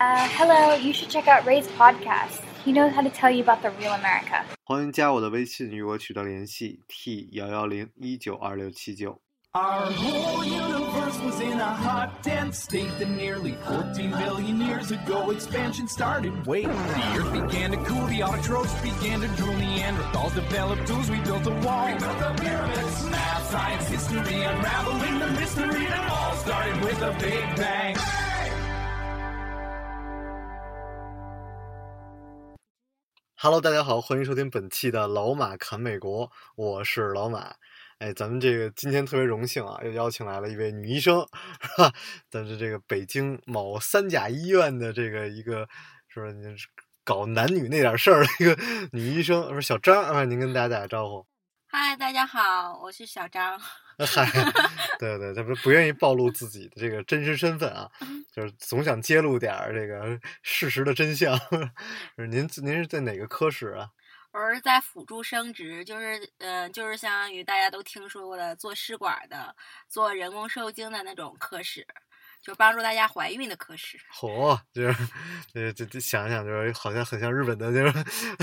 Uh, hello, you should check out Ray's podcast. He knows how to tell you about the real America. 欢迎加我的微信与我取得联系，t 幺幺零一九二六七九。 Our whole universe was in a hot, dense state that nearly 14 billion years ago expansion started. Wait, the earth began to cool, the autotrophs began to drool, Neanderthals developed tools, we built a wall. We built the pyramids, math, science, history, unraveling the mystery that all started with a big bang. Hello，大家好，欢迎收听本期的老马侃美国，我是老马。哎，咱们这个今天特别荣幸啊，又邀请来了一位女医生，是吧？咱是这个北京某三甲医院的这个一个，是不是您搞男女那点事儿的一个女医生，是小张啊？您跟大家打个招呼。嗨，大家好，我是小张。嗨，对对，他不不愿意暴露自己的这个真实身份啊，就是总想揭露点儿这个事实的真相。您您是在哪个科室啊？我是在辅助生殖，就是呃，就是相当于大家都听说过的做试管的、做人工受精的那种科室，就帮助大家怀孕的科室。嚯，就是这这这想想就是好像很像日本的就是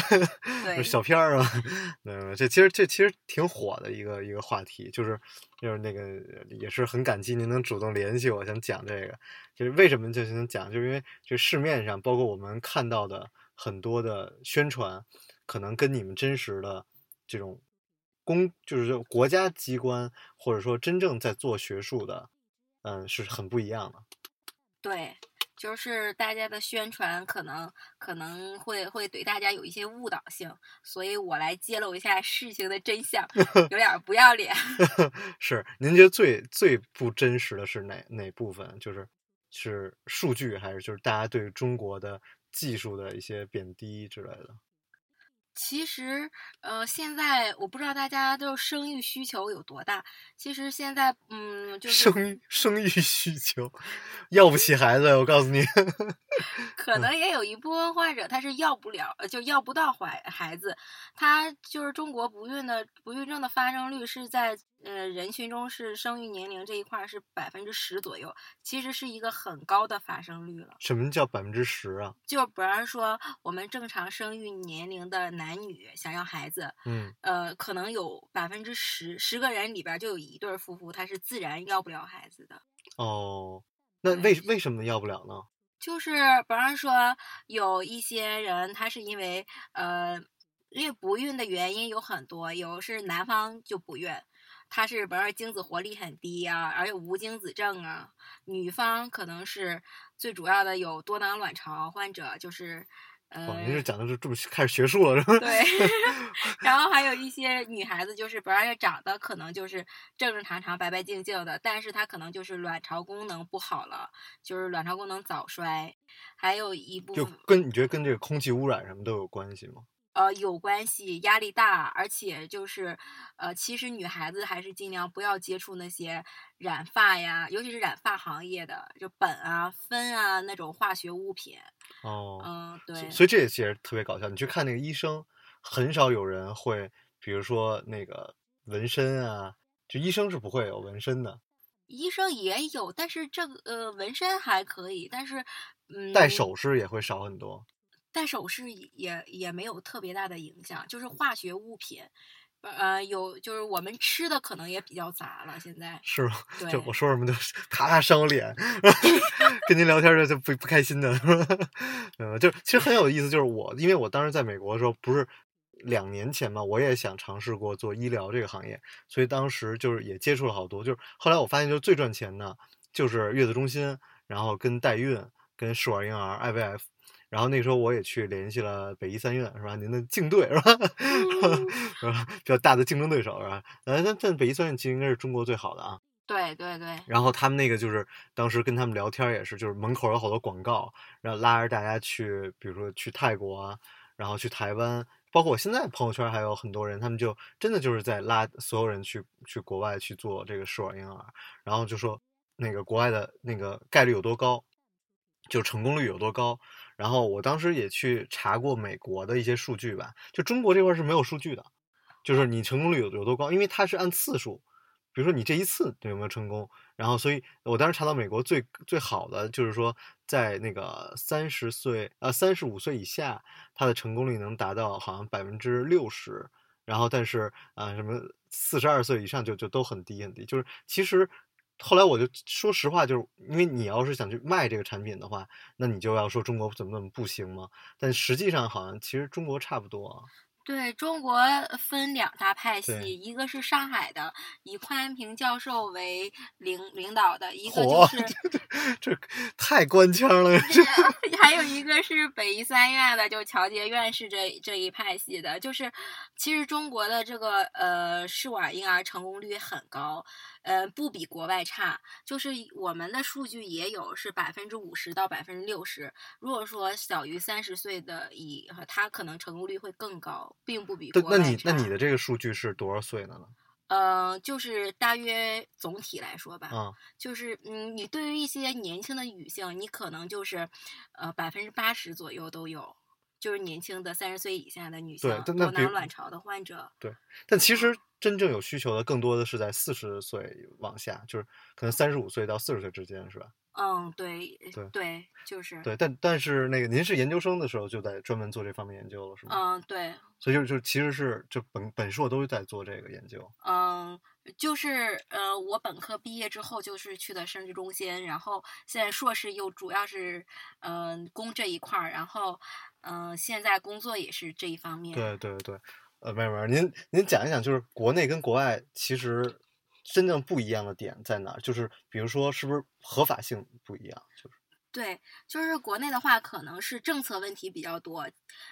对小片儿啊。嗯，这其实这其实挺火的一个一个话题，就是就是那个也是很感激您能主动联系我，想讲这个。就是为什么就想讲，就是因为这市面上包括我们看到的很多的宣传。可能跟你们真实的这种公，就是国家机关或者说真正在做学术的，嗯，是很不一样的。对，就是大家的宣传可能可能会会对大家有一些误导性，所以我来揭露一下事情的真相，有点不要脸。是，您觉得最最不真实的是哪哪部分？就是是数据，还是就是大家对中国的技术的一些贬低之类的？其实，呃，现在我不知道大家都生育需求有多大。其实现在，嗯，就是生育生育需求，要不起孩子，我告诉你。可能也有一部分患者他是要不了，就要不到怀孩子。他就是中国不孕的不孕症的发生率是在呃人群中是生育年龄这一块是百分之十左右，其实是一个很高的发生率了。什么叫百分之十啊？就比方说我们正常生育年龄的男女想要孩子，嗯，呃，可能有百分之十十个人里边就有一对夫妇他是自然要不了孩子的。哦，那为为什么要不了呢？就是比方说有一些人他是因为呃，因为不孕的原因有很多，有是男方就不孕，他是比方说精子活力很低啊，而且无精子症啊，女方可能是最主要的有多囊卵巢患者，就是。呃，哦您这讲的是这么开始学术了，是吧？对，然后还有一些女孩子，就是不然长得可能就是正正常常、白白净净的，但是她可能就是卵巢功能不好了，就是卵巢功能早衰。还有一部就跟你觉得跟这个空气污染什么都有关系吗？呃有关系，压力大，而且就是呃，其实女孩子还是尽量不要接触那些染发呀，尤其是染发行业的，就苯啊、酚啊那种化学物品。哦，嗯，对。所以这也其实特别搞笑。你去看那个医生，很少有人会，比如说那个纹身啊，就医生是不会有纹身的。医生也有，但是这个呃纹身还可以，但是嗯，戴首饰也会少很多。戴首饰也也没有特别大的影响，就是化学物品，呃，有就是我们吃的可能也比较杂了，现在是吗？对就我说什么都啪啪伤我脸，跟您聊天就就不不开心的，嗯，就其实很有意思。就是我，因为我当时在美国的时候，不是两年前嘛，我也想尝试过做医疗这个行业，所以当时就是也接触了好多。就是后来我发现，就是最赚钱的就是月子中心，然后跟代孕、跟试管婴儿、IVF。然后那时候我也去联系了北医三院，是吧？您的竞对是吧？是 吧？比较大的竞争对手是吧？呃，但但北医三院其实应该是中国最好的啊。对对对，然后他们那个就是当时跟他们聊天也是，就是门口有好多广告，然后拉着大家去，比如说去泰国啊，然后去台湾，包括我现在朋友圈还有很多人，他们就真的就是在拉所有人去去国外去做这个试管婴儿，然后就说那个国外的那个概率有多高，就成功率有多高。然后我当时也去查过美国的一些数据吧，就中国这块是没有数据的，就是你成功率有有多高，因为它是按次数。比如说你这一次有没有成功，然后所以我当时查到美国最最好的就是说在那个三十岁呃三十五岁以下，它的成功率能达到好像百分之六十，然后但是啊、什么四十二岁以上就就都很低很低，就是其实。后来我就说实话，就是因为你要是想去卖这个产品的话，那你就要说中国怎么怎么不行嘛。但实际上好像其实中国差不多啊。对中国分两大派系，一个是上海的，以邝安平教授为领领导的，一个就是 这太官腔了，这 还有一个是北医三院的，就乔杰院士这这一派系的，就是其实中国的这个呃试管婴儿成功率很高，呃不比国外差，就是我们的数据也有是百分之五十到百分之六十，如果说小于三十岁的以他可能成功率会更高，并不比国外差。那你那你的这个数据是多少岁的呢？呃，就是大约总体来说吧，啊、就是嗯，你对于一些年轻的女性，你可能就是，呃，百分之八十左右都有，就是年轻的三十岁以下的女性多囊卵巢的患者。对但其实真正有需求的更多的是在四十岁往下，就是可能三十五岁到四十岁之间，是吧？嗯，对对就是，对，但但是那个您是研究生的时候就在专门做这方面研究了，是吗？嗯，对，所以就就其实是就本本硕都在做这个研究。嗯，就是呃，我本科毕业之后就是去的生殖中心，然后现在硕士又主要是嗯、攻这一块儿，然后嗯、现在工作也是这一方面。对对对，呃，没有没有，您您讲一讲，就是国内跟国外其实真正不一样的点在哪儿？就是比如说是不是合法性不一样？就是对，就是国内的话，可能是政策问题比较多，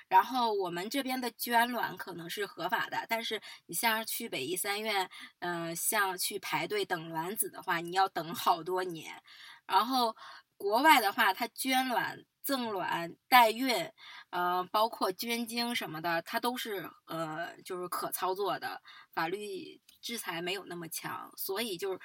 然后我们这边的捐卵可能是合法的，但是你像是去北医三院，嗯、像去排队等卵子的话，你要等好多年。然后国外的话，它捐卵、赠卵、代孕，呃，包括捐精什么的，它都是呃，就是可操作的，法律制裁没有那么强，所以就是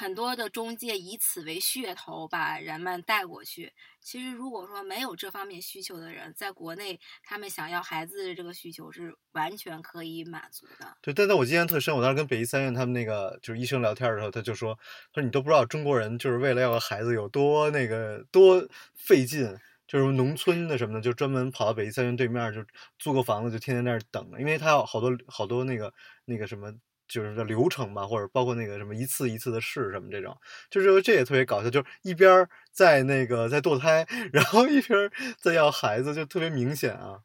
很多的中介以此为噱头，把人们带过去。其实如果说没有这方面需求的人，在国内他们想要孩子的这个需求是完全可以满足的。对，但但我印象特深，我当时跟北医三院他们那个就是医生聊天的时候，他就说，他说你都不知道中国人就是为了要个孩子有多那个多费劲。就是农村的什么的，就专门跑到北医三院对面，就租个房子，就天天在那儿等，因为他有好多好多那个那个什么，就是这流程吧，或者包括那个什么一次一次的试什么这种，就是这也特别搞笑，就是一边在那个在堕胎，然后一边儿在要孩子，就特别明显啊。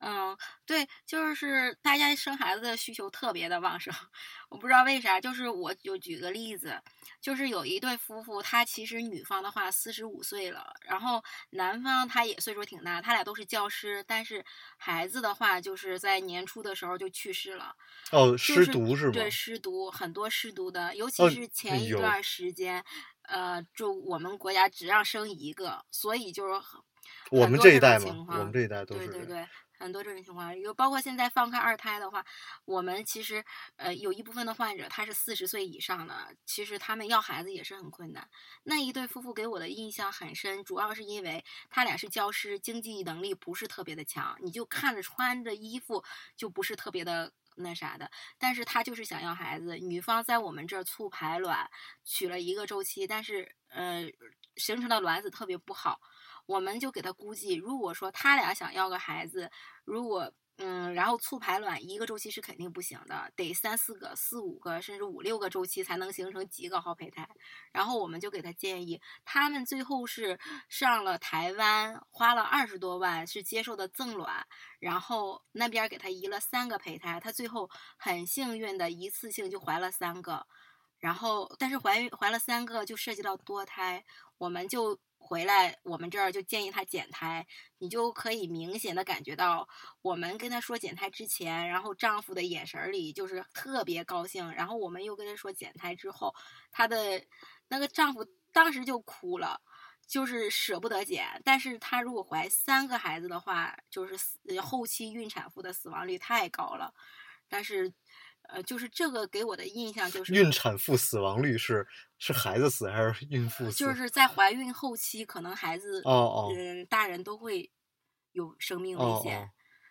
嗯，对，就是大家生孩子的需求特别的旺盛，我不知道为啥。就是我就举个例子，就是有一对夫妇，他其实女方的话四十五岁了，然后男方他也岁数挺大，他俩都是教师，但是孩子的话就是在年初的时候就去世了。哦，就是失独是吧？对，失独很多失独的，尤哦其是前一段时间，呃，就我们国家只让生一个，所以就是很我们这一代嘛，我们这一代都是对对对，很多这种情况，有包括现在放开二胎的话，我们其实呃有一部分的患者他是四十岁以上的，其实他们要孩子也是很困难。那一对夫妇给我的印象很深，主要是因为他俩是教师，经济能力不是特别的强，你就看着穿着衣服就不是特别的。那啥的，但是他就是想要孩子。女方在我们这儿促排卵，取了一个周期，但是呃，形成的卵子特别不好。我们就给他估计，如果说他俩想要个孩子，如果嗯，然后促排卵一个周期是肯定不行的，得三四个、四五个甚至五六个周期才能形成几个好胚胎。然后我们就给他建议，他们最后是上了台湾，花了二十多万是接受的赠卵，然后那边给他移了三个胚胎，他最后很幸运的一次性就怀了三个。然后，但是怀孕怀了三个就涉及到多胎，我们就回来，我们这儿就建议她减胎，你就可以明显的感觉到，我们跟她说减胎之前，然后丈夫的眼神儿里就是特别高兴，然后我们又跟她说减胎之后，她的那个丈夫当时就哭了。就是舍不得减，但是她如果怀三个孩子的话，就是后期孕产妇的死亡率太高了。但是，呃，就是这个给我的印象就是孕产妇死亡率是是孩子死还是孕妇死？就是在怀孕后期，可能孩子，哦哦嗯，大人都会有生命危险。哦哦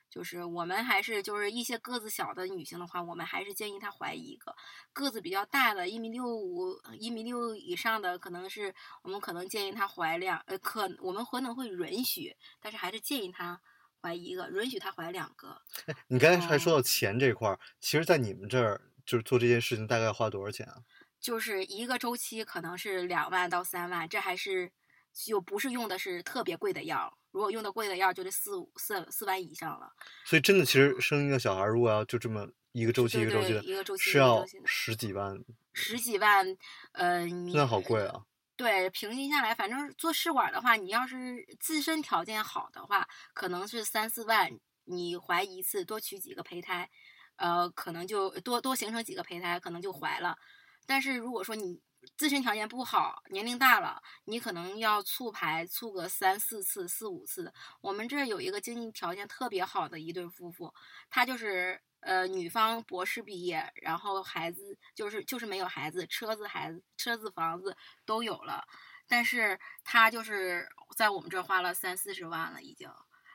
就是我们还是就是一些个子小的女性的话，我们还是建议她怀一个。个子比较大的，一米六五、一米六以上的，可能是我们可能建议她怀两，呃，可我们可能会允许，但是还是建议她怀一个，允许她怀两个。你刚才还说到哦钱这块儿，其实，在你们这儿就是做这件事情大概要花多少钱啊？就是一个周期可能是两万到三万，这还是就不是用的是特别贵的药，如果用的贵的药就得四五四四万以上了。所以真的，其实生一个小孩儿，如果要就这么一个周期一个周期的，对一个周期是要十几万，十几万，呃，你真的好贵啊！对，平均下来，反正做试管的话，你要是自身条件好的话，可能是三四万，你怀一次，多取几个胚胎，呃，可能就多多形成几个胚胎，可能就怀了。但是如果说你自身条件不好，年龄大了，你可能要促排促个三四次、四五次。我们这有一个经济条件特别好的一对夫妇，他就是呃女方博士毕业，然后孩子就是就是没有孩子，车子孩子车子房子都有了，但是他就是在我们这儿花了三四十万了，已经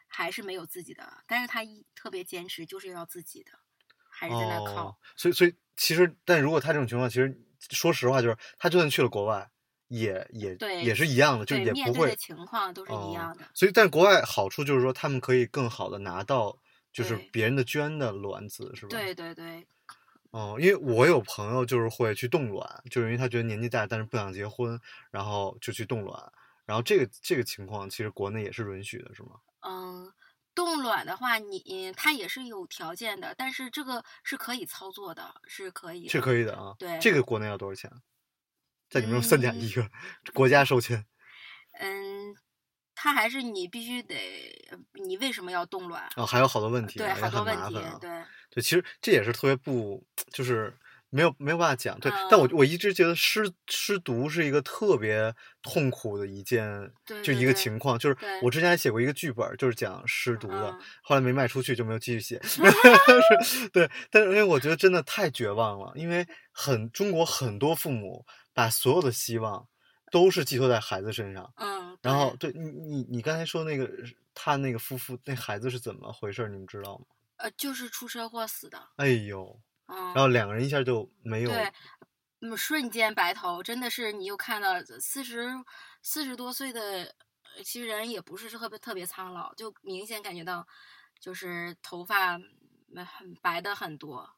还是没有自己的，但是他一特别坚持，就是要自己的，还是在那靠。哦，所以所以其实，但如果他这种情况，其实说实话，就是他就算去了国外，也也对也是一样的，就对，也不会面对的情况都是一哦样的。所以，但国外好处就是说，他们可以更好的拿到就是别人的捐的卵子，是吧？对对对，哦，因为我有朋友就是会去冻卵，就是因为他觉得年纪大，但是不想结婚，然后就去冻卵。然后这个这个情况，其实国内也是允许的，是吗？嗯，冻卵的话，你嗯它也是有条件的，但是这个是可以操作的，是可以是。可以的啊。对这个国内要多少钱？在你们这算假嗯一个 国家收钱嗯，它还是你必须得，你为什么要冻卵？啊，还有好多问题啊，对，也好多问题很麻烦啊。，对。对，其实这也是特别不，就是没有没有办法讲。对，但我嗯我一直觉得失失独是一个特别痛苦的一件，就一个情况。就是我之前还写过一个剧本，就是讲失独的，嗯后来没卖出去，就没有继续写。是对，但是因为我觉得真的太绝望了，因为很中国很多父母把所有的希望都是寄托在孩子身上。嗯，然后，对对你你你刚才说那个他那个夫妇那孩子是怎么回事？你们知道吗？呃，就是出车祸死的。哎呦，嗯，然后两个人一下就没有，对，嗯，瞬间白头，真的是你又看到四十四十多岁的，呃其实人也不是特别特别苍老，就明显感觉到就是头发嗯很白的很多。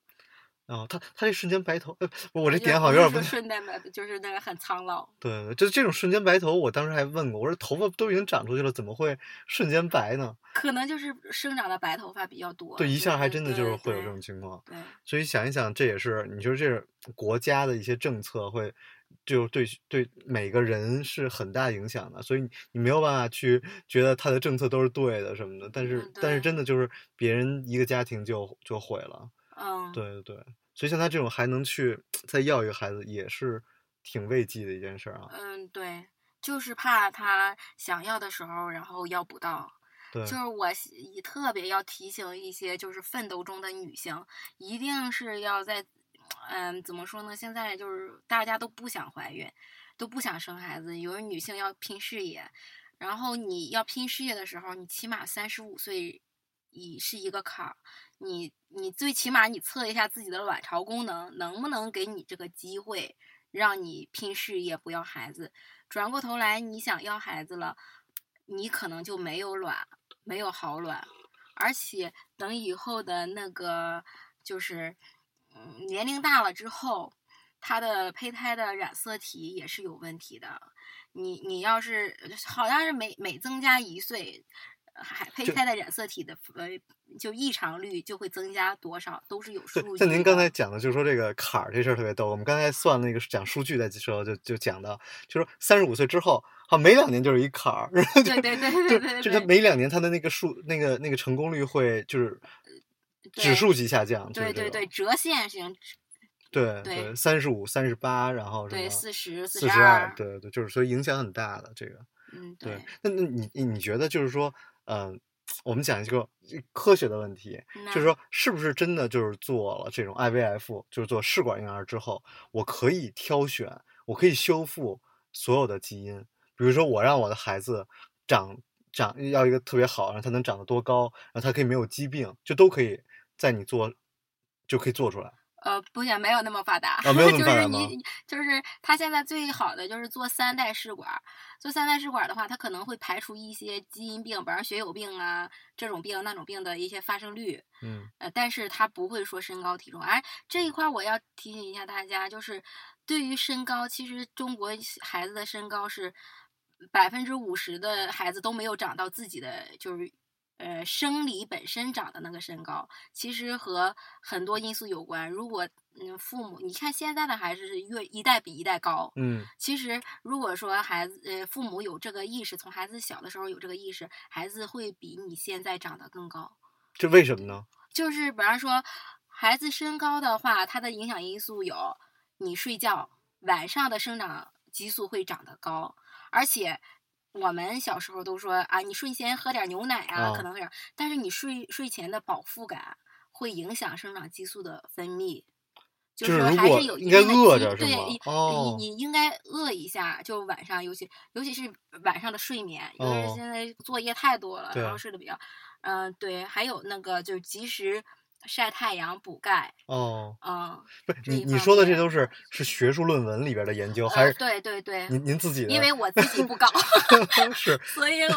然后他他这瞬间白头，呃，我这点好有点 不太瞬间白，就是那个很苍老。对对，就这种瞬间白头，我当时还问过，我说头发都已经长出去了，怎么会瞬间白呢？可能就是生长的白头发比较多。对，一下还真的就是会有这种情况。对，所以想一想，这也是你说这是国家的一些政策会，就对对每个人是很大影响的，所以你你没有办法去觉得他的政策都是对的什么的，但是、嗯但是真的就是别人一个家庭就就毁了，嗯，对对对，所以像他这种还能去再要一个孩子，也是挺慰藉的一件事儿啊，嗯，对，就是怕他想要的时候，然后要不到。对，就是我喜也特别要提醒一些就是奋斗中的女性，一定是要在，嗯，怎么说呢？现在就是大家都不想怀孕，都不想生孩子，有的女性要拼事业，然后你要拼事业的时候，你起码三十五岁，已是一个坎儿。你你最起码你测一下自己的卵巢功能，能不能给你这个机会，让你拼事业不要孩子。转过头来，你想要孩子了，你可能就没有卵，没有好卵，而且等以后的那个就是，嗯，年龄大了之后，它的胚胎的染色体也是有问题的。你你要是好像是每每增加一岁，还胚胎的染色体的呃就异常率就会增加多少，都是有数据，像您刚才讲的，就是说这个坎儿这事儿特别逗。我们刚才算那个讲数据的时候就，就讲到，就说三十五岁之后，好每两年就是一坎儿，对对对对就对对，就它每两年他的那个数那个那个成功率会就是指数级下降，对对对折线型，对对对，三十五、三十八，然后什对么四十四十二，对对，就是所以影响很大的这个。嗯对，那那你你你觉得就是说，嗯、我们讲一个科学的问题，就是说，是不是真的就是做了这种 IVF，就是做试管婴儿之后，我可以挑选，我可以修复所有的基因，比如说我让我的孩子长长要一个特别好，然后他能长得多高，然后他可以没有疾病，就都可以在你做就可以做出来。呃，不行，没有那么发达。就是你，就是他现在最好的就是做三代试管儿。做三代试管儿的话，他可能会排除一些基因病，比方血友病啊这种病那种病的一些发生率。嗯呃，但是他不会说身高体重。而这一块儿我要提醒一下大家，就是对于身高，其实中国孩子的身高是百分之五十的孩子都没有长到自己的就是。呃，生理本身长的那个身高，其实和很多因素有关。如果嗯，父母，你看现在的孩子是越一代比一代高，嗯其实，如果说孩子呃父母有这个意识，从孩子小的时候有这个意识，孩子会比你现在长得更高。这为什么呢？就是比方说，孩子身高的话，它的影响因素有你睡觉晚上的生长激素会长得高，而且我们小时候都说啊，你睡前喝点牛奶啊，啊可能会长，但是你睡睡前的饱腹感会影响生长激素的分泌。就就是说还如果是有一应该定的激饿着是吗对你哦。你你应该饿一下，就晚上，尤其尤其是晚上的睡眠，因为哦。现在作业太多了，对然后睡得比较，嗯、对，还有那个就是及时晒太阳补钙，哦，嗯，不你你说的这都。是是学术论文里边的研究，还呃，是对对对，您您自己的？因为我自己不高，是。所以我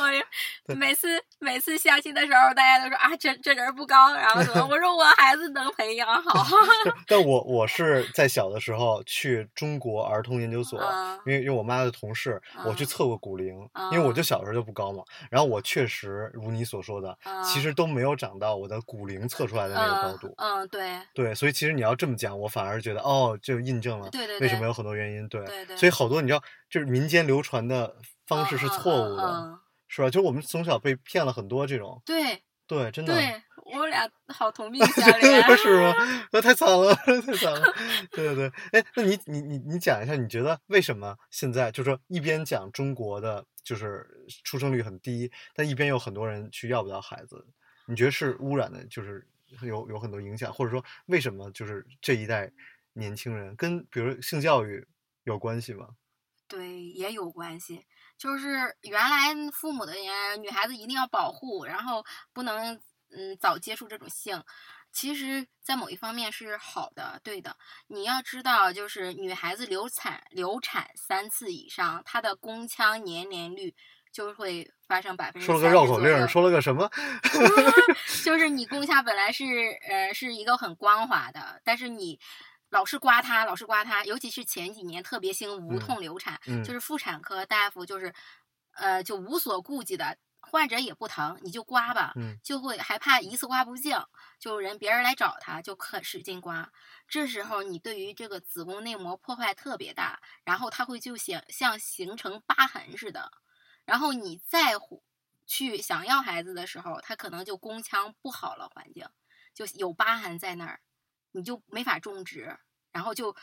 每次每次相亲的时候，大家都说啊，这这人不高，然后怎么？我说我孩子能培养好，但我我是在小的时候去中国儿童研究所，嗯因为因为我妈的同事，我去嗯测过骨龄，因为我就嗯。小时候就不高嘛，然后我确实如你所说的，其嗯实。都没有长到我的骨龄测出来的那个高嗯度。嗯，对对，所以其实你要这么讲，我反而觉得哦，就印证了对对对为什么有很多原因。对，对对所以好多你知道，就是民间流传的方式是错误的，嗯嗯是吧？就是我们从小被骗了很多这种，对对，真的。对，我俩好同病相怜，是吗？那太惨了，太惨了。对对对，哎，那你你你你讲一下，你觉得为什么现在就说一边讲中国的就是出生率很低，但一边有很多人去要不到孩子？你觉得是污染的，就是有有很多影响，或者说为什么就是这一代年轻人跟比如性教育有关系吗？对，也有关系。就是原来父母的人，女孩子一定要保护，然后不能嗯早接触这种性。其实，在某一方面是好的，对的。你要知道，就是女孩子流产流产三次以上，她的宫腔粘连率就会发生百分之说了个绕口令，说了个什么？就是你宫腔本来是呃是一个很光滑的，但是你老是刮它，老是刮它，尤其是前几年特别兴无嗯痛流产，嗯就。是妇产科大夫就是呃就无所顾忌的，患者也不疼，你就刮吧，嗯。就会还怕一次刮不净，就人别人来找他就可使劲刮，这时候你对于这个子宫内膜破坏特别大，然后它会就像像形成疤痕似的，然后你再乎去想要孩子的时候，他可能就宫腔不好了，环境就有疤痕在那儿，你就没法种植，然后就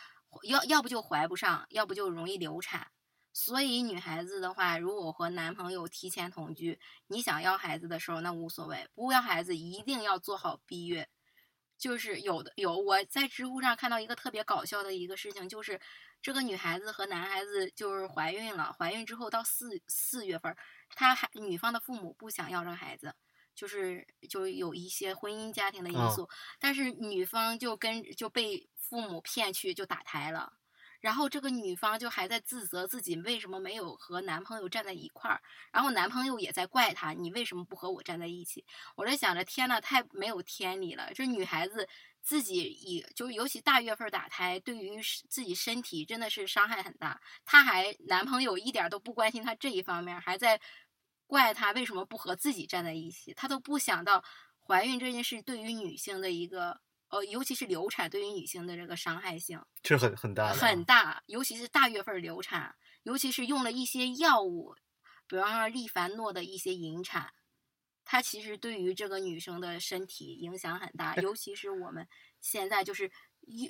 要要不就怀不上，要不就容易流产。所以女孩子的话，如果和男朋友提前同居，你想要孩子的时候那无所谓，不要孩子一定要做好避孕。就是有的有我在知乎上看到一个特别搞笑的一个事情，就是这个女孩子和男孩子就是怀孕了，怀孕之后到四四月份，她还女方的父母不想要这个孩子，就是就有一些婚姻家庭的因哦素，但是女方就跟就被父母骗去就打胎了。然后这个女方就还在自责自己为什么没有和男朋友站在一块儿，然后男朋友也在怪她，你为什么不和我站在一起？我在想着，天呐，太没有天理了！这女孩子自己以就是尤其大月份打胎，对于自己身体真的是伤害很大。她还男朋友一点都不关心她这一方面，还在怪她为什么不和自己站在一起，她都不想到怀孕这件事对于女性的一个呃，尤其是流产对于女性的这个伤害性。这是很很大的啊，很大，尤其是大月份儿流产，尤其是用了一些药物，比方说利凡诺的一些引产，它其实对于这个女生的身体影响很大，尤其是我们现在就是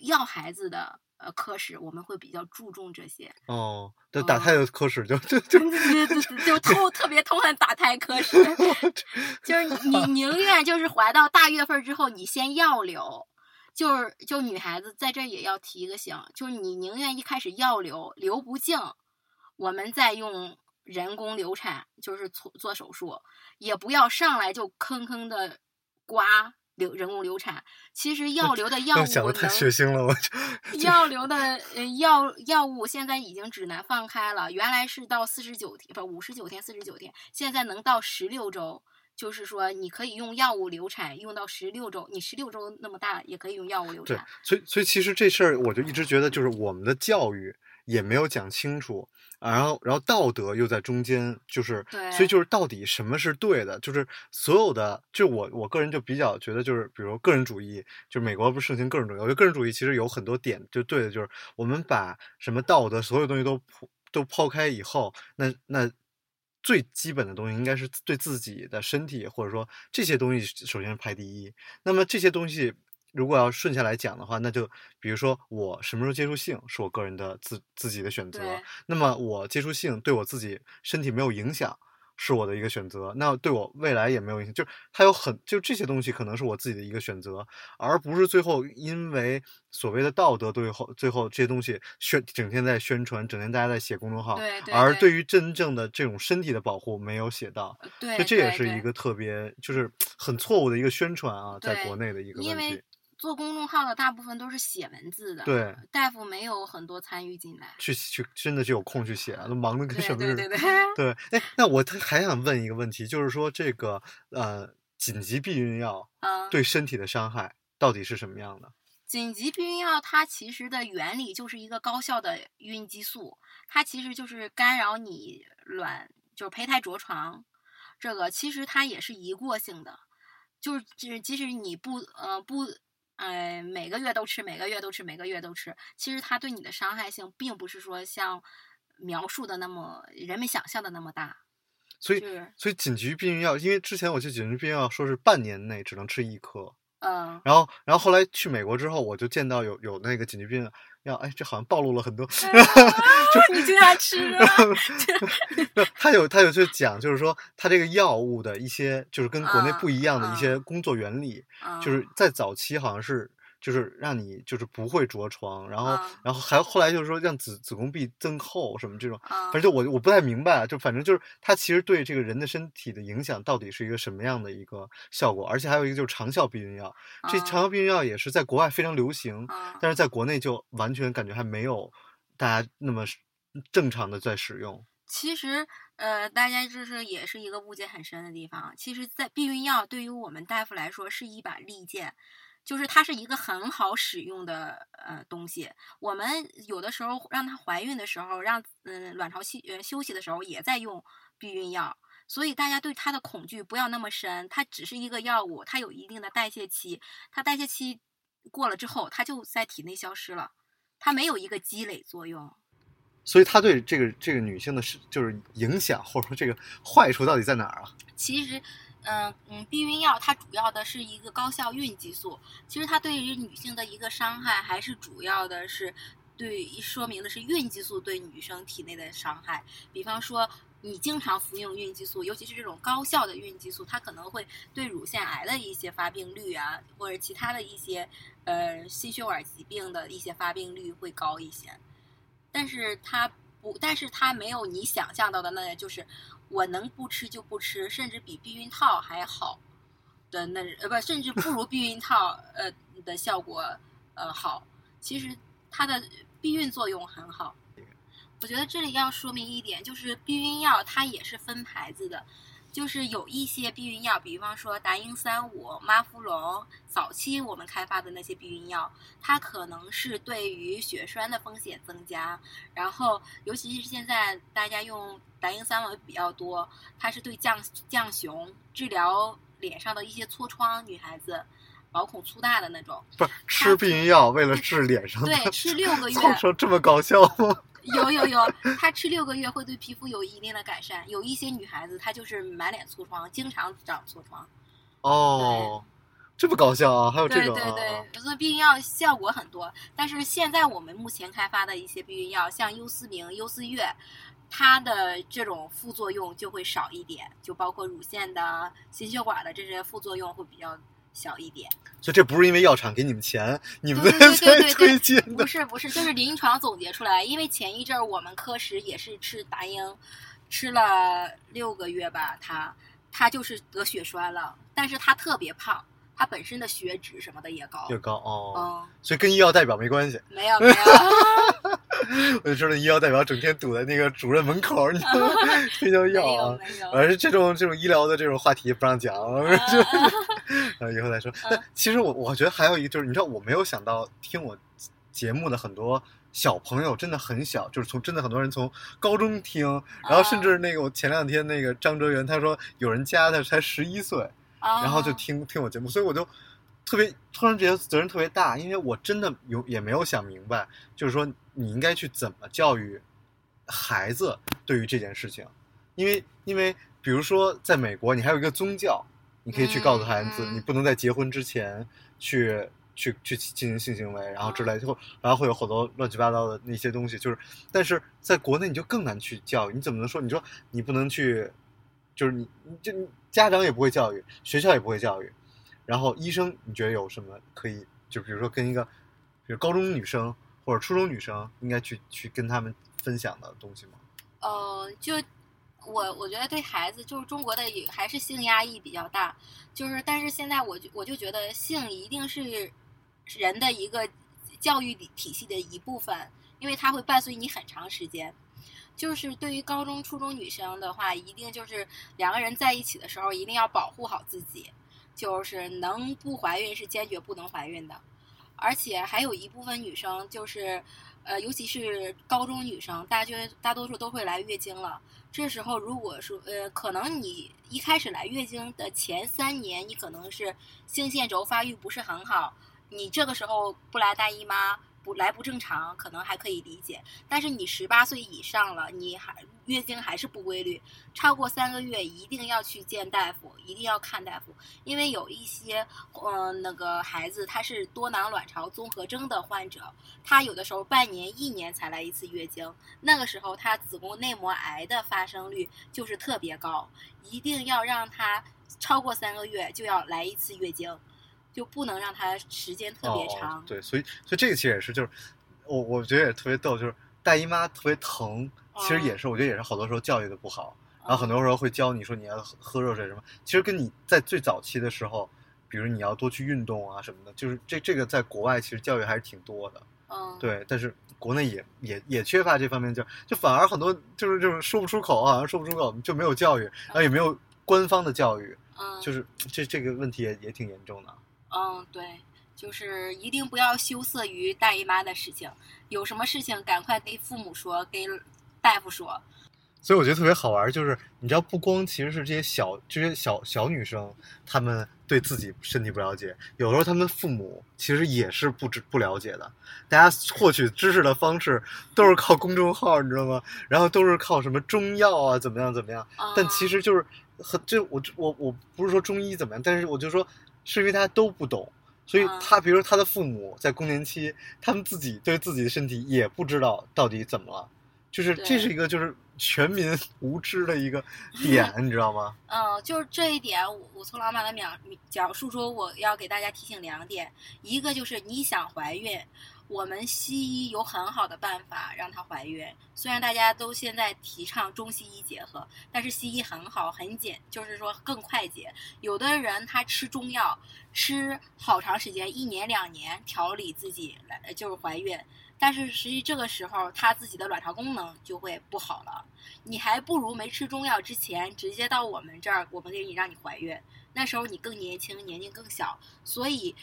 要孩子的呃科室，我们会比较注重这些。哦，这打胎的科室就就 就对对对对，就痛 特别痛恨打胎科室，就是你宁愿就是怀到大月份儿之后，你先药流。就是就女孩子在这也要提个醒，就是你宁愿一开始药流流不净，我们再用人工流产，就是做做手术，也不要上来就坑坑的刮流人工流产。其实 药流的药物想的太血能腥了，我就药流的呃药药物现在已经指南放开了，原来是到四十九天不五十九天四十九天，现在能到十六周。就是说，你可以用药物流产，用到十六周。你十六周那么大，也可以用药物流产对产。，所以所以其实这事儿我就一直觉得，就是我们的教育也没有讲清楚，啊然后然后道德又在中间，就是所以就是到底什么是对的，就是所有的，就我我个人就比较觉得，就是比如个人主义，就美国不是盛行个人主义，我觉得个人主义其实有很多点就对的，就是我们把什么道德所有东西都抛都抛开以后，那那。最基本的东西应该是对自己的身体，或者说这些东西首先是排第一。那么这些东西如果要顺下来讲的话，那就比如说我什么时候接触性是我个人的自自己的选择，那么我接触性对我自己身体没有影响。是我的一个选择，那对我未来也没有影响，就是它有很就这些东西可能是我自己的一个选择，而不是最后因为所谓的道德最后最后这些东西宣整天在宣传，整天大家在写公众号，对对对而对于真正的这种身体的保护没有写到，对，所以这也是一个特别就是很错误的一个宣传啊，在国内的一个因为问题。做公众号的大部分都是写文字的，对，大夫没有很多参与进来。去去真的就有空去写啊，都忙的跟什么似的。对对对，对，哎，那我特还想问一个问题，就是说这个呃紧急避孕药嗯，对身体的伤害到底是什么样的？紧急避孕药它其实的原理就是一个高效的孕激素，它其实就是干扰你卵，就是胚胎着床。这个其实它也是一过性的，就是即即使你不呃不呃每个月都吃，每个月都吃，每个月都吃，其实它对你的伤害性并不是说像描述的那么人们想象的那么大。所以所以紧急避孕药，因为之前我去紧急避孕药说是半年内只能吃一颗，嗯，然后然后后来去美国之后，我就见到有有那个紧急避孕药，哎，这好像暴露了很多。你竟然吃了？他有他有去讲，就是说他这个药物的一些，就是跟国内啊不一样的一些啊工作原理，嗯就是在早期好像是就是让你就是不会着床，然后、啊然后还后来就是说让子子宫壁增厚什么这种，啊反正就我我不太明白啊，就反正就是它其实对这个人的身体的影响到底是一个什么样的一个效果，而且还有一个就是长效避孕药，这啊长效避孕药也是在国外非常流行，啊但是在国内就完全感觉还没有大家那么正常的在使用。其实，呃，大家就是也是一个误解很深的地方。其实，在避孕药对于我们大夫来说是一把利剑，就是它是一个很好使用的呃东西。我们有的时候让她怀孕的时候，让嗯、卵巢休呃休息的时候也在用避孕药。所以大家对它的恐惧不要那么深，它只是一个药物，它有一定的代谢期，它代谢期过了之后，它就在体内消失了，它没有一个积累作用。所以它对这个这个女性的是就是影响，或者说这个坏处到底在哪儿啊？其实，嗯嗯，避孕药它主要的是一个高效孕激素，其实它对于女性的一个伤害，还是主要的是对说明的是孕激素对女生体内的伤害。比方说，你经常服用孕激素，尤其是这种高效的孕激素，它可能会对乳腺癌的一些发病率啊，或者其他的一些呃心血管疾病的一些发病率会高一些。但是它不，但是它没有你想象到的那样，就是我能不吃就不吃，甚至比避孕套还好的那呃不，甚至不如避孕套呃的效果呃好。其实它的避孕作用很好。我觉得这里要说明一点，就是避孕药它也是分牌子的，就是有一些避孕药，比方说达英三五、妈富隆，早期我们开发的那些避孕药，它可能是对于血栓的风险增加，然后尤其是现在大家用达英三维比较多，它是对降降雄、治疗脸上的一些痤疮，女孩子毛孔粗大的那种，不是吃避孕药为了治脸上的对，吃六个 月，造成这么搞笑吗？有 有有，她吃六个月会对皮肤有一定的改善。有一些女孩子她就是满脸痤疮，经常长痤疮。哦，这么搞笑啊！还有这对种啊，对对，所以避孕药效果很多，但是现在我们目前开发的一些避孕药，像优思明、优思悦，它的这种副作用就会少一点，就包括乳腺的、心血管的这些副作用会比较小一点。所以这不是因为药厂给你们钱，你们对对对对在对推荐的不。是不是，就是临床总结出来。因为前一阵儿我们科室也是吃达英，吃了六个月吧，他他就是得血栓了，但是他特别胖，他本身的血脂什么的也高。越高哦，嗯，所以跟医药代表没关系。没有没有，我就知道医药代表整天堵在那个主任门口，你知道吗推销没药啊。有没有。而是这种这种医疗的这种话题不让讲，就呃 以后再说。但其实我我觉得还有一个就是，你知道我没有想到听我节目的很多小朋友真的很小，就是从真的很多人从高中听，然后甚至那个我前两天那个张哲元他说有人加他才十一岁，然后就啊听听我节目，所以我就特别突然觉得责任特别大，因为我真的有也没有想明白，就是说你应该去怎么教育孩子对于这件事情，因为因为比如说在美国，你还有一个宗教，你可以去告诉孩子，嗯你不能在结婚之前去。去去进行性行为，然后之类，后然后会有好多乱七八糟的那些东西，就是，但是在国内你就更难去教育，你怎么能说？你说你不能去，就是你你这家长也不会教育，学校也不会教育，然后医生，你觉得有什么可以？就比如说跟一个，比如高中女生或者初中女生，应该去去跟他们分享的东西吗？呃，就我我觉得对孩子，就是中国的也还是性压抑比较大，就是但是现在我就我就觉得性一定是人的一个教育体体系的一部分，因为它会伴随你很长时间。就是对于高中、初中女生的话，一定就是两个人在一起的时候，一定要保护好自己，就是能不怀孕是坚决不能怀孕的。而且还有一部分女生就是，呃，尤其是高中女生，大约大多数都会来月经了。这时候如果说，呃，可能你一开始来月经的前三年，你可能是性腺轴发育不是很好，你这个时候不来大姨妈，不来不正常，可能还可以理解。但是你十八岁以上了，你还月经还是不规律，超过三个月一定要去见大夫，一定要看大夫，因为有一些呃那个孩子他是多囊卵巢综合征的患者，他有的时候半年、一年才来一次月经，那个时候他子宫内膜癌的发生率就是特别高，一定要让他超过三个月就要来一次月经，就不能让它时间特别长。哦。对，所以所以这个其实也是，就是我我觉得也特别逗，就是大姨妈特别疼，其实也是、我觉得也是好多时候教育的不好，然后很多时候会教你说你要喝喝热水什么，其实跟你在最早期的时候，比如你要多去运动啊什么的，就是这这个在国外其实教育还是挺多的，嗯，对，但是国内也也也缺乏这方面教，就反而很多就是这种说不出口啊，说不出口就没有教育，然后也没有官方的教育，嗯，就是这这个问题也也挺严重的。嗯，对，就是一定不要羞涩于大姨妈的事情，有什么事情赶快给父母说，给大夫说。所以我觉得特别好玩，就是你知道，不光其实是这些小这些小小女生，她们对自己身体不了解，有时候她们父母其实也是不知不了解的。大家获取知识的方式都是靠公众号，你知道吗？然后都是靠什么中药啊，怎么样怎么样。但其实实就是很就我我我不是说中医怎么样，但是我就说是因为大家都不懂，所以嗯他比如说他的父母在更年期，他们自己对自己的身体也不知道到底怎么了，就是这是一个就是全民 无知的一个点，你知道吗？嗯，就是这一点，我我从老马的描讲述中，我要给大家提醒两点，一个就是你想怀孕，我们西医有很好的办法让她怀孕。虽然大家都现在提倡中西医结合，但是西医很好，很简，就是说更快捷。有的人他吃中药，吃好长时间，一年两年调理自己来就是怀孕，但是实际这个时候他自己的卵巢功能就会不好了。你还不如没吃中药之前直接到我们这儿，我们给你让你怀孕，那时候你更年轻，年龄更小，所以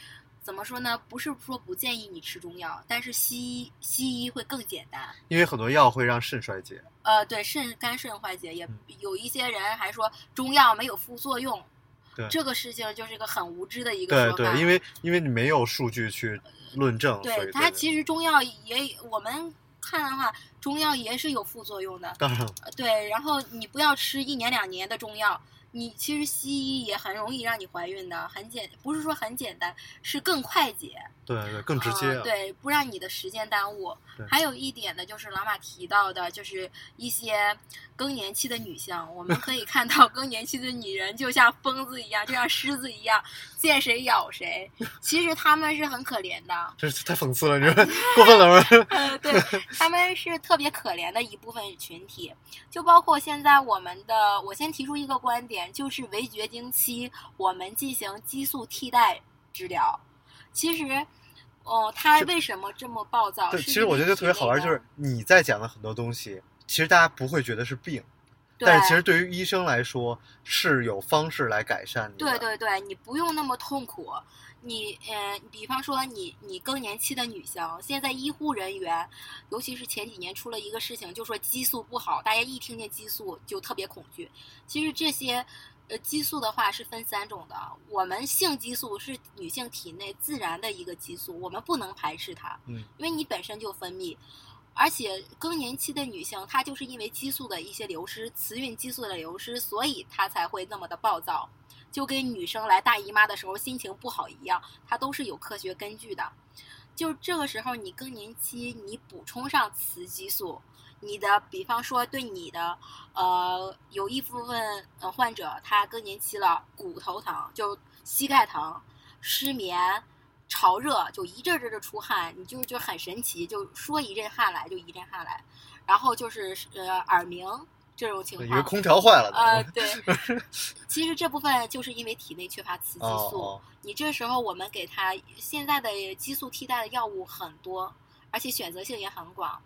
怎么说呢？不是说不建议你吃中药，但是西医西医会更简单。因为很多药会让肾衰竭。呃，对，肾肝肾坏竭也嗯有一些人还说中药没有副作用，对这个事情就是一个很无知的一个对说法。对对，因为因为你没有数据去论证，对它其实中药也我们看的话，中药也是有副作用的。当然对，然后你不要吃一年两年的中药，你其实西医也很容易让你怀孕的，很简，不是说很简单，是更快捷，对对，更直接。对，不让你的时间耽误对。还有一点呢，就是老马提到的，就是一些更年期的女性，我们可以看到更年期的女人就像疯子一样，就像狮子一样，见谁咬谁。其实她们是很可怜的，这是太讽刺了，你说 过分了吗？呃，对，她们是特别可怜的一部分群体，就包括现在我们的，我先提出一个观点，就是围绝经期我们进行激素替代治疗，其实。哦，他为什么这么暴躁？对，其实我觉得特别好玩，就是你在讲的很多东西，其实大家不会觉得是病，但是其实对于医生来说是有方式来改善的。对对对，你不用那么痛苦。你呃，比方说你你更年期的女性，现在医护人员，尤其是前几年出了一个事情，就说激素不好，大家一听见激素就特别恐惧。其实这些。呃，激素的话是分三种的。我们性激素是女性体内自然的一个激素，我们不能排斥它，嗯，因为你本身就分泌。而且更年期的女性，她就是因为激素的一些流失，雌孕激素的流失，所以她才会那么的暴躁，就跟女生来大姨妈的时候心情不好一样，它都是有科学根据的。就这个时候，你更年期，你补充上雌激素。你的，比方说对你的，呃，有一部分呃患者他更年期了，骨头疼，就膝盖疼，失眠，潮热，就一阵阵的出汗，你就就很神奇，就说一阵汗来就一阵汗来，然后就是呃耳鸣这种情况，以为空调坏了呢。呃，对，其实这部分就是因为体内缺乏雌激素，哦哦你这时候我们给他现在的激素替代的药物很多，而且选择性也很广。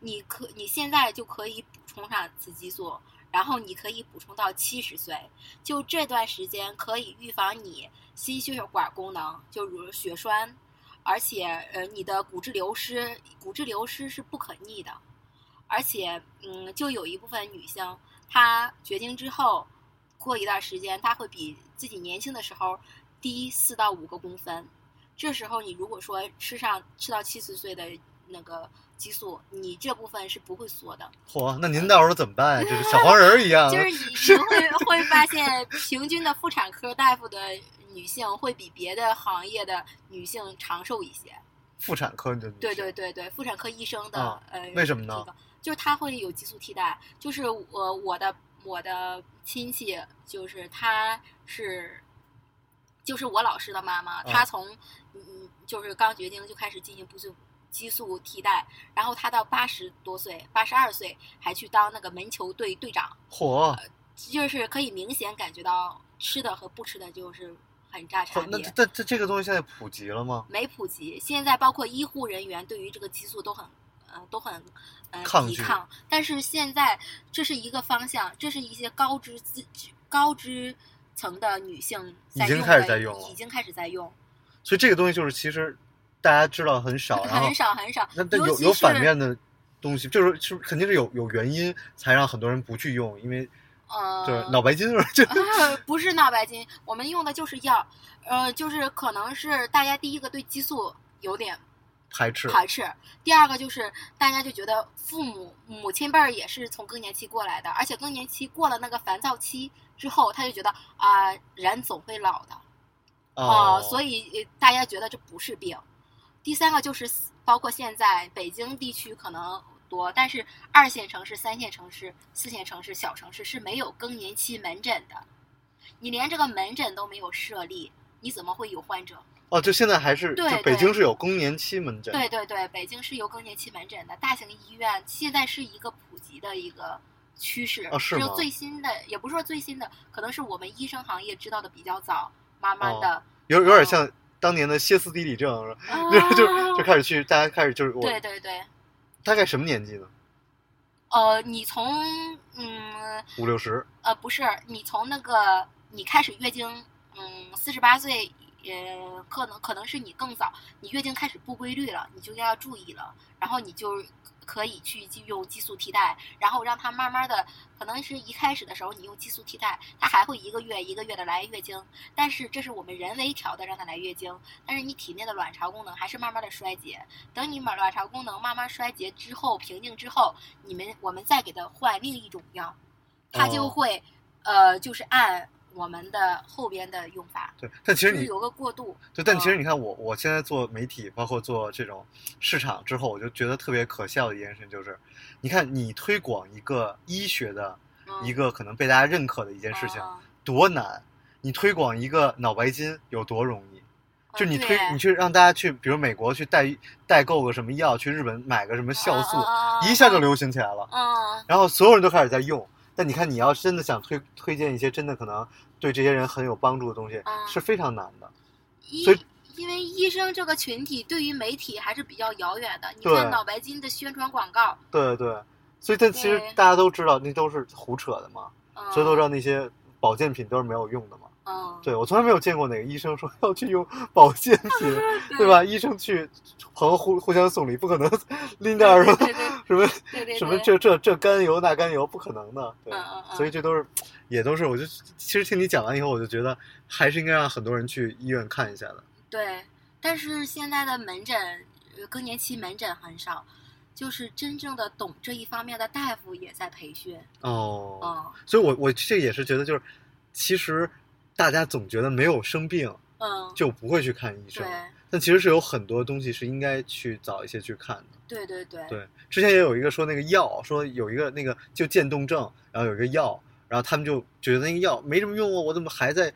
你可你现在就可以补充上雌激素，然后你可以补充到七十岁，就这段时间可以预防你心血管功能，就如血栓，而且呃你的骨质流失，骨质流失是不可逆的，而且嗯就有一部分女性她绝经之后，过一段时间她会比自己年轻的时候低四到五个公分，这时候你如果说吃上吃到七十岁的那个。激素，你这部分是不会缩的。嚯，那您到时候怎么办呀？这是小黄人儿一样。就是你你会会发现，平均的妇产科大夫的女性会比别的行业的女性长寿一些。妇产科的对对对对，妇产科医生的、啊呃，为什么呢？就是他会有激素替代。就是我我的我的亲戚，就是他是，就是我老师的妈妈，她从嗯就是刚绝经就开始进行不素。激素替代，然后他到八十多岁，八十二岁还去当那个门球队队长。嚯！就是可以明显感觉到吃的和不吃的就是很大差那别。这这这个东西现在普及了吗？没普及，现在包括医护人员对于这个激素都很，呃，都很呃抗拒抵抗。但是现在这是一个方向，这是一些高知资高知层的女性在已经开始在用了已经开始在用，所以这个东西就是其实大家知道很少，然后很少很少。那那有有反面的东西，就是是肯定是有有原因才让很多人不去用，因为呃，就是脑白金 就不是脑白金，我们用的就是药，呃，就是可能是大家第一个对激素有点排斥。排斥，第二个就是大家就觉得父母母亲辈儿也是从更年期过来的，而且更年期过了那个烦躁期之后，他就觉得啊、人总会老的啊、哦，所以呃大家觉得这不是病。第三个就是包括现在北京地区可能多，但是二线城市、三线城市、四线城市、小城市是没有更年期门诊的，你连这个门诊都没有设立，你怎么会有患者？哦，就现在还是对就北京是有更年期门诊，对对对，北京是有更年期门诊的，大型医院现在是一个普及的一个趋势。哦是就最新的，也不是说最新的，可能是我们医生行业知道的比较早，慢慢的。有有点像当年的歇斯底里症，是吧？啊。就就就开始去，大家开始就是我对对对，大概什么年纪呢？呃，你从嗯五六十，呃不是，你从那个你开始月经，嗯，四十八岁，呃，可能可能是你更早，你月经开始不规律了，你就要注意了，然后你就可以去用激素替代，然后让它慢慢的，可能是一开始的时候你用激素替代，它还会一个月一个月的来月经，但是这是我们人为调的让它来月经，但是你体内的卵巢功能还是慢慢的衰竭，等你卵卵巢功能慢慢衰竭之后平静之后，你们我们再给它换另一种药，它就哦。会呃，就是按我们的后边的用法，对，但其实你就是有个过渡。对，但其实嗯你看我，我现在做媒体，包括做这种市场之后，我就觉得特别可笑的一件事情就是，你看你推广一个医学的嗯一个可能被大家认可的一件事情嗯多难，你推广一个脑白金有多容易？就你推你去让大家去，比如美国去代代购个什么药，去日本买个什么酵素，啊一下就流行起来了。嗯，然后所有人都开始在用。但你看，你要真的想推推荐一些真的可能对这些人很有帮助的东西，嗯是非常难的。医所以因为医生这个群体对于媒体还是比较遥远的。你看脑白金的宣传广告，对对，所以但其实大家都知道那都是胡扯的嘛，嗯、所以都知道那些保健品都是没有用的嘛。嗯，对我从来没有见过哪个医生说要去用保健 品，对吧？医生去朋友互互相送礼，不可能拎点儿什么什么这这这甘油那甘油，不可能的。对所以这都是也都是，我就其实听你讲完以后，我就觉得还是应该让很多人去医院看一下的。对，但是现在的门诊，呃更年期门诊很少，就是真正的懂这一方面的大夫也在培训。哦，嗯所以我我这也是觉得，就是其实大家总觉得没有生病嗯，就不会去看医生对，但其实是有很多东西是应该去早一些去看的。对对对对，之前也有一个说那个药，说有一个那个就渐冻症，然后有一个药，然后他们就觉得那个药没什么用啊，我怎么还在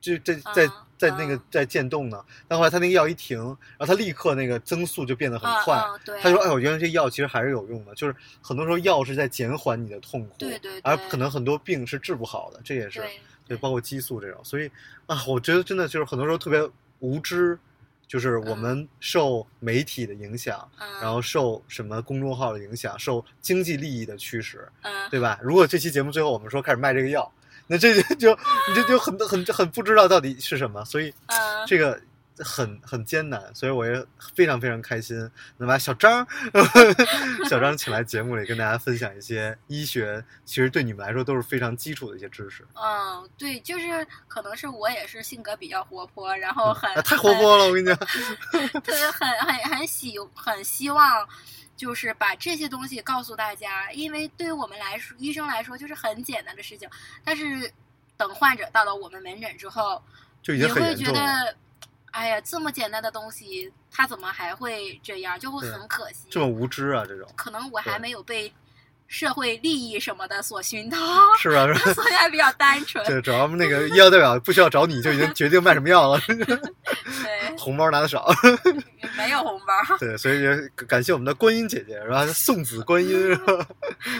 就在在嗯在那个嗯在渐冻呢？但后来他那个药一停，然后他立刻那个增速就变得很快。他说：“哎呦，原来这药其实还是有用的，就是很多时候药是在减缓你的痛苦，对对而可能很多病是治不好的，这也是对对，包括激素这种。所以啊，我觉得真的就是很多时候特别无知，就是我嗯。们受媒体的影响，嗯，然后受什么公众号的影响，受经济利益的驱使，嗯，对吧？如果这期节目最后我们说开始卖这个药，那这就就你就就很很很不知道到底是什么，所以嗯。这个很 很艰难，所以我也非常非常开心能把小张 小张请来节目里跟大家分享一些医学，其实对你们来说都是非常基础的一些知识。嗯，对，就是可能是我也是性格比较活泼，然后很、啊太活泼了，我跟你讲。很，特别很很很喜很希望。就是把这些东西告诉大家，因为对于我们来说，医生来说就是很简单的事情，但是等患者到了我们门诊之后，就已经你会觉。得，哎呀，这么简单的东西，他怎么还会这样？就会很可惜。这么无知啊，这种可能我还没有被社会利益什么的所熏陶，是吧？是 吧所以还比较单纯。对，主要那个医药代表不需要找你就已经决定卖什么药了，对，红包拿的少。没有红包，对，所以也感谢我们的观音姐姐，是吧？送子观音，是吧？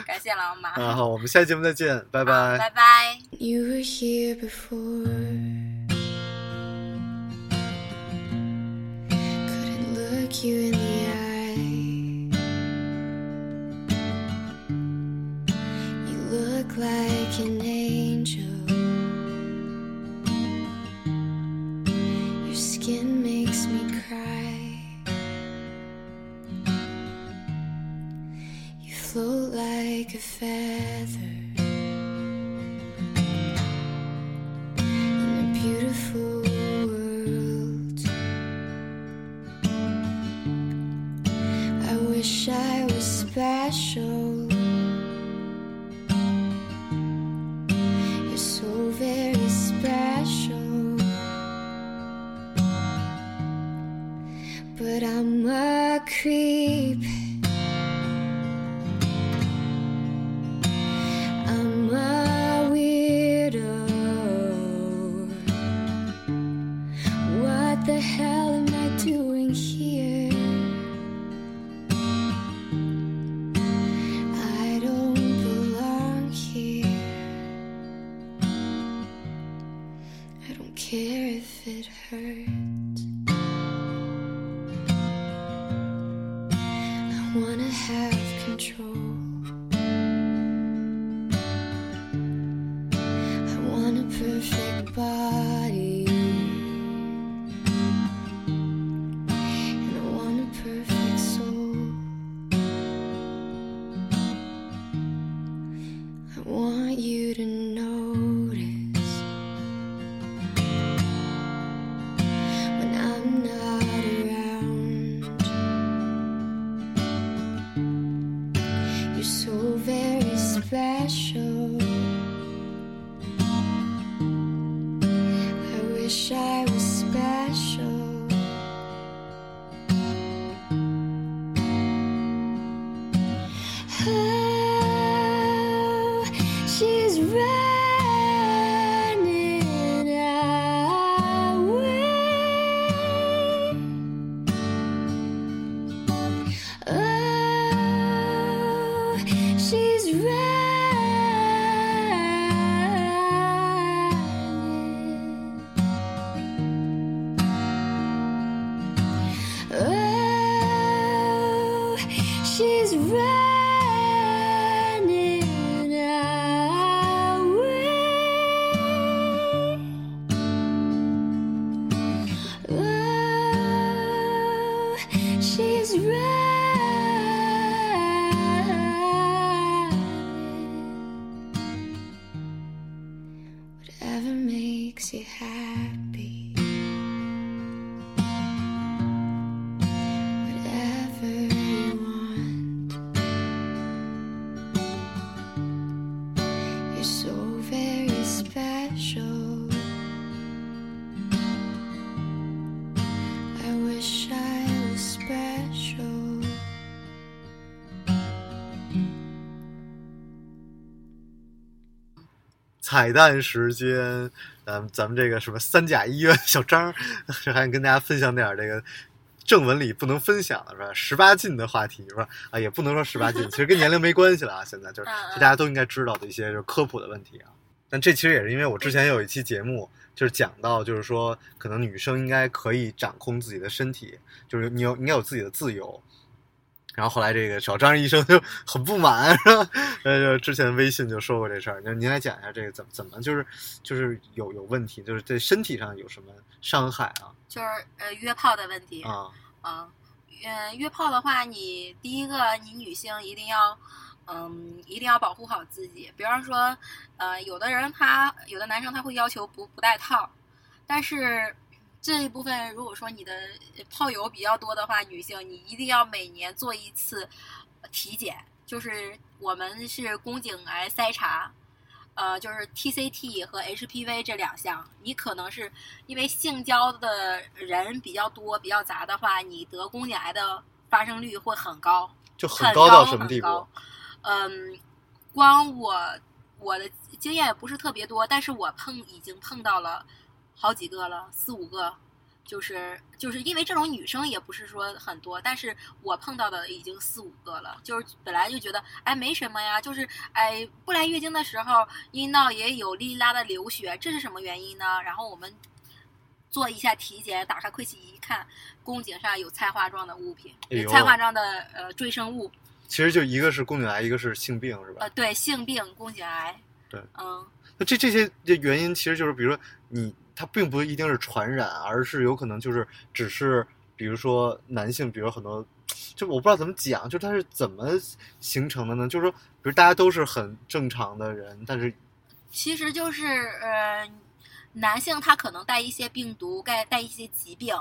感谢老马。然后我们下期节目再见，拜拜。拜拜。You were here before. Look you in the eye. You look like an angel. Your skin makes me cry. You float like a feather. Want you to 彩蛋时间，咱们咱们这个什么三甲医院小张，这还跟大家分享点儿这个正文里不能分享的是吧？十八禁的话题是吧？啊，也不能说十八禁，其实跟年龄没关系了啊。现在就是大家都应该知道的一些就是科普的问题啊。但这其实也是因为我之前有一期节目，就是讲到，就是说可能女生应该可以掌控自己的身体，就是你有应该有自己的自由。然后后来这个小张医生就很不满，是吧？呃，之前微信就说过这事儿，那您来讲一下这个怎么怎么就是就是有有问题，就是对身体上有什么伤害啊就是呃约炮的问题。啊嗯，呃，约炮的话，你第一个，你女性一定要，嗯，一定要保护好自己。比方说，呃，有的人他有的男生他会要求不不戴套，但是这一部分如果说你的泡友比较多的话，女性你一定要每年做一次体检，就是我们是宫颈癌筛查。呃，就是 TCT 和 HPV 这两项，你可能是因为性交的人比较多、比较杂的话，你得宫颈癌的发生率会很高，就很很高到什么地步很高？嗯，光我我的经验也不是特别多，但是我碰已经碰到了好几个了，四五个。就是就是因为这种女生也不是说很多，但是我碰到的已经四五个了。就是本来就觉得哎没什么呀，就是哎不来月经的时候阴道也有哩哩啦的流血，这是什么原因呢？然后我们做一下体检，打开窥器仪一看，宫颈上有菜花状的物品，哎呦菜花状的呃赘生物，其实就一个是宫颈癌，一个是性病，是吧呃？对性病宫颈癌，对，嗯。那这这些这原因其实就是，比如说你它并不一定是传染，而是有可能就是只是，比如说男性，比如很多，就我不知道怎么讲，就它是怎么形成的呢？就是说，比如大家都是很正常的人，但是其实就是呃，男性他可能带一些病毒，带带一些疾病，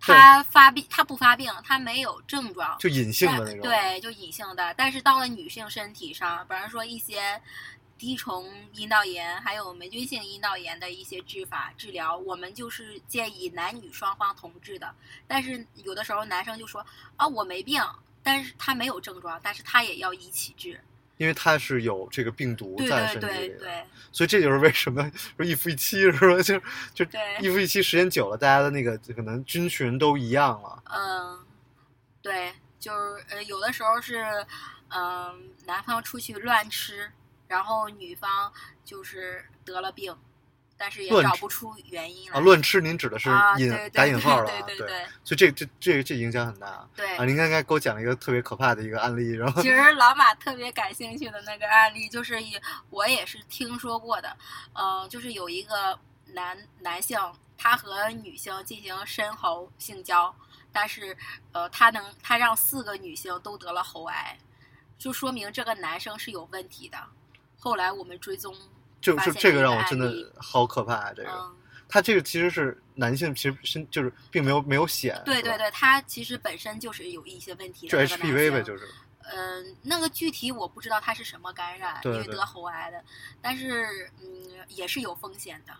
他发病他不发病，他没有症状，就隐性的那种。对，就隐性的。但是到了女性身体上，比方说一些滴虫阴道炎，还有霉菌性阴道炎的一些治法治疗，我们就是建议男女双方同治的。但是有的时候男生就说啊，我没病。但是他没有症状，但是他也要一起治。因为他是有这个病毒在身体里的，对对所以这就是为什么说一夫一妻是吧？就就对一夫一妻时间久了，大家的那个可能菌群都一样了。嗯，对，就是呃，有的时候是，嗯、男方出去乱吃，然后女方就是得了病，但是也找不出原因来。啊，乱吃您指的是啊引、对对打引号了对啊，对对对所以这这这这影响很大对啊！您刚才给我讲了一个特别可怕的一个案例，然后其实老马特别感兴趣的那个案例，就是也我也是听说过的，呃，就是有一个男男性，他和女性进行深喉性交，但是呃，他能他让四个女性都得了喉癌，就说明这个男生是有问题的。后来我们追踪，就发现是这个让我真的好可怕啊！这个，嗯，他这个其实是男性，其实身就是并没有没有显，对对，对，他其实本身就是有一些问题的就 HPV 呗，就是嗯，那个具体我不知道他是什么感染，对对因为得喉癌的，但是嗯也是有风险的，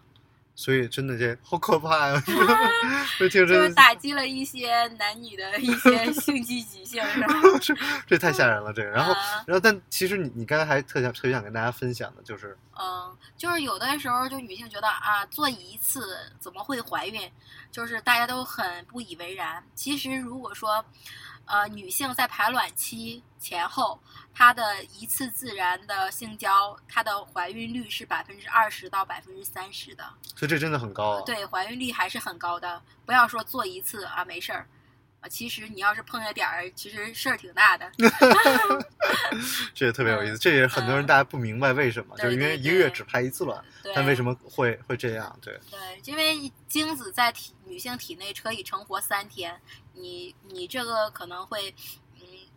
所以真的这好可怕呀！这听就是打击了一些男女的一些性积极性，是吧？这这太吓人了，这个。然后啊然后但其实你你刚才还特想特别想跟大家分享的就是，嗯，就是有的时候就女性觉得啊，做一次怎么会怀孕？就是大家都很不以为然。其实如果说，呃，女性在排卵期前后，她的一次自然的性交，她的怀孕率是百分之二十到百分之三十的。所以这真的很高啊。对，怀孕率还是很高的。不要说做一次啊没事儿，啊，其实你要是碰着点儿，其实事儿挺大的。这也特别有意思，这也很多人嗯大家不明白为什么，对就是因为一个月只排一次卵，但为什么会会这样？对，对，因为精子在体女性体内可以成活三天，你你这个可能会，嗯，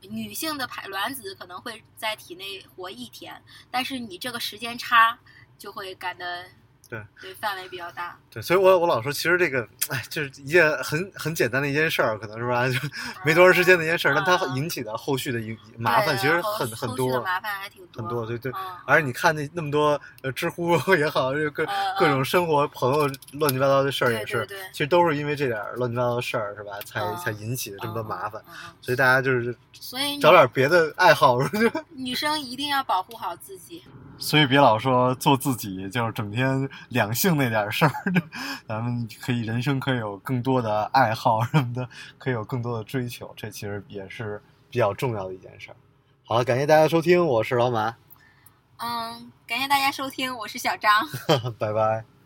女性的排卵子可能会在体内活一天，但是你这个时间差就会感得对对范围比较大。对，所以我我老说，其实这个，哎，就是一件很很简单的一件事儿，可能是吧，就没多长时间的一件事儿，但它嗯引起的后续的一麻烦其实很很多后续的麻烦还挺多，很多，对对。嗯而你看那那么多呃，知乎 也好，这各嗯各种生活朋友乱七八糟的事儿也是其实都是因为这点儿乱七八糟的事儿，是吧？才嗯才引起的这么多麻烦。所以大家就是所以找点别的爱好，就女生一定要保护好自己。所以别老说做自己，就是整天两性那点事儿。咱们可以人生可以有更多的爱好什么的，可以有更多的追求，这其实也是比较重要的一件事儿。好了，感谢大家收听，我是老马，嗯，感谢大家收听，我是小张。拜拜。